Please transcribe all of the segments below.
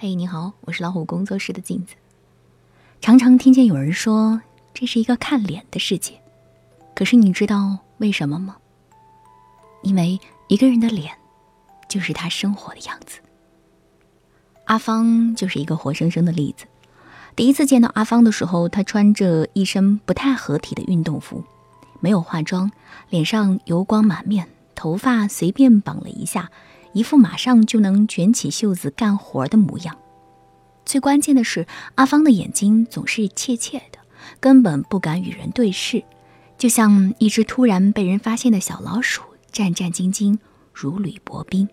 嘿，你好，我是老虎工作室的镜子。常常听见有人说，这是一个看脸的世界。可是你知道为什么吗？因为一个人的脸，就是他生活的样子。阿芳就是一个活生生的例子。第一次见到阿芳的时候，她穿着一身不太合体的运动服，没有化妆，脸上油光满面，头发随便绑了一下，一副马上就能卷起袖子干活的模样。最关键的是，阿芳的眼睛总是怯怯的，根本不敢与人对视，就像一只突然被人发现的小老鼠，战战兢兢，如履薄冰。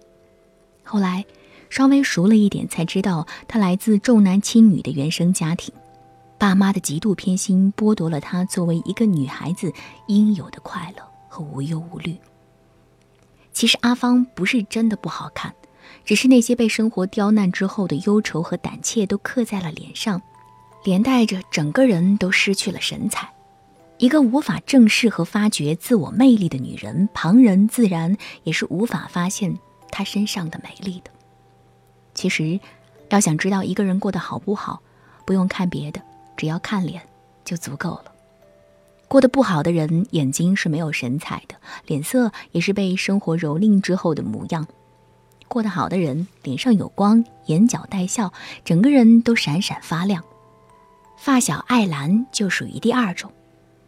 后来。稍微熟了一点，才知道她来自重男轻女的原生家庭，爸妈的极度偏心剥夺了她作为一个女孩子应有的快乐和无忧无虑。其实阿芳不是真的不好看，只是那些被生活刁难之后的忧愁和胆怯都刻在了脸上，连带着整个人都失去了神采。一个无法正视和发掘自我魅力的女人，旁人自然也是无法发现她身上的美丽的。其实，要想知道一个人过得好不好，不用看别的，只要看脸就足够了。过得不好的人，眼睛是没有神采的，脸色也是被生活蹂躏之后的模样；过得好的人，脸上有光，眼角带笑，整个人都闪闪发亮。发小艾兰就属于第二种，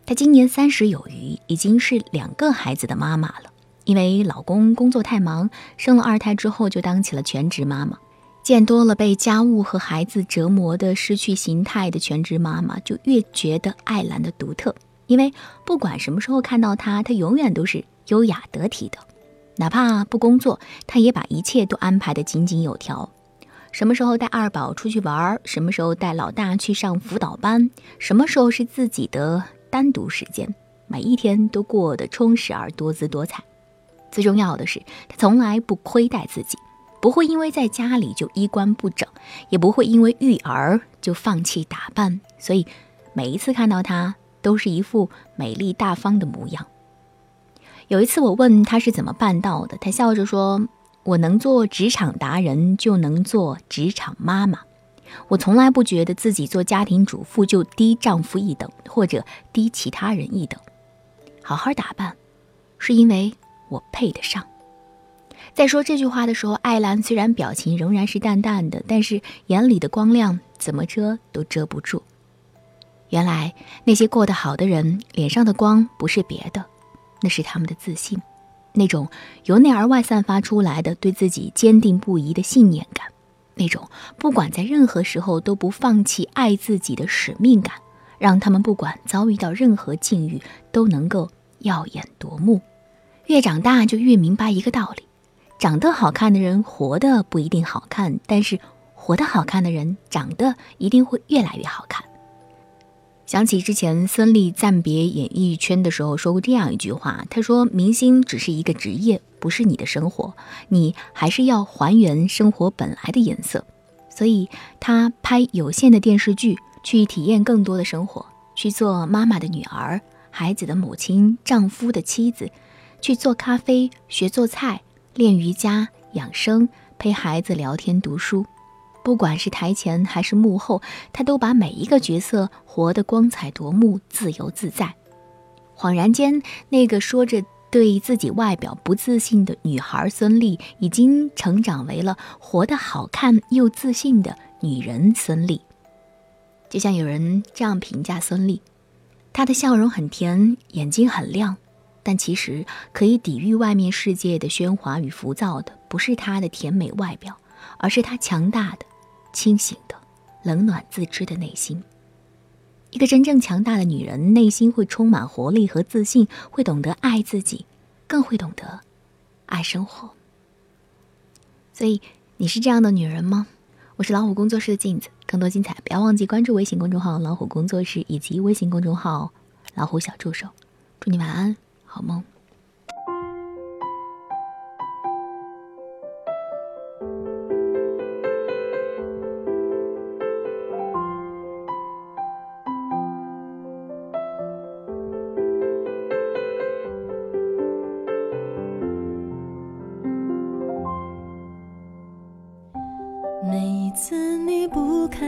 她今年三十有余，已经是两个孩子的妈妈了。因为老公工作太忙，生了二胎之后就当起了全职妈妈。见多了被家务和孩子折磨的失去形态的全职妈妈，就越觉得艾兰的独特。因为不管什么时候看到他，他永远都是优雅得体的。哪怕不工作，他也把一切都安排得井井有条。什么时候带二宝出去玩，什么时候带老大去上辅导班，什么时候是自己的单独时间，每一天都过得充实而多姿多彩。最重要的是，他从来不亏待自己。不会因为在家里就衣冠不整，也不会因为育儿就放弃打扮，所以每一次看到他都是一副美丽大方的模样。有一次我问她是怎么办到的，她笑着说：“我能做职场达人，就能做职场妈妈。我从来不觉得自己做家庭主妇就低丈夫一等，或者低其他人一等。好好打扮，是因为我配得上。”在说这句话的时候，艾兰虽然表情仍然是淡淡的，但是眼里的光亮怎么遮都遮不住。原来那些过得好的人脸上的光不是别的，那是他们的自信，那种由内而外散发出来的对自己坚定不移的信念感，那种不管在任何时候都不放弃爱自己的使命感，让他们不管遭遇到任何境遇都能够耀眼夺目。越长大就越明白一个道理。长得好看的人活得不一定好看，但是活得好看的人长得一定会越来越好看。想起之前孙俪暂别演艺圈的时候说过这样一句话，她说：“明星只是一个职业，不是你的生活，你还是要还原生活本来的颜色。”所以她拍有限的电视剧，去体验更多的生活，去做妈妈的女儿、孩子的母亲、丈夫的妻子，去做咖啡、学做菜。练瑜伽、养生、陪孩子聊天、读书，不管是台前还是幕后，他都把每一个角色活得光彩夺目、自由自在。恍然间，那个说着对自己外表不自信的女孩孙俪，已经成长为了活得好看又自信的女人孙俪。就像有人这样评价孙俪：她的笑容很甜，眼睛很亮。但其实可以抵御外面世界的喧哗与浮躁的，不是她的甜美外表，而是她强大的、清醒的、冷暖自知的内心。一个真正强大的女人，内心会充满活力和自信，会懂得爱自己，更会懂得爱生活。所以，你是这样的女人吗？我是老虎工作室的镜子，更多精彩，不要忘记关注微信公众号“老虎工作室”以及微信公众号“老虎小助手”。祝你晚安。好梦。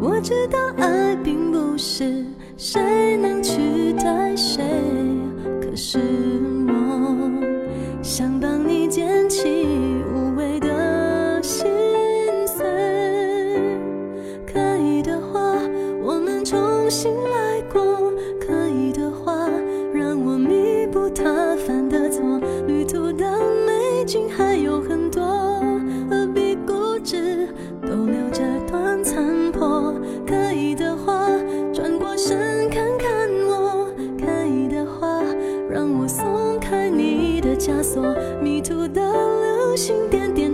我知道爱并不是谁能取代谁。迷途的流星点点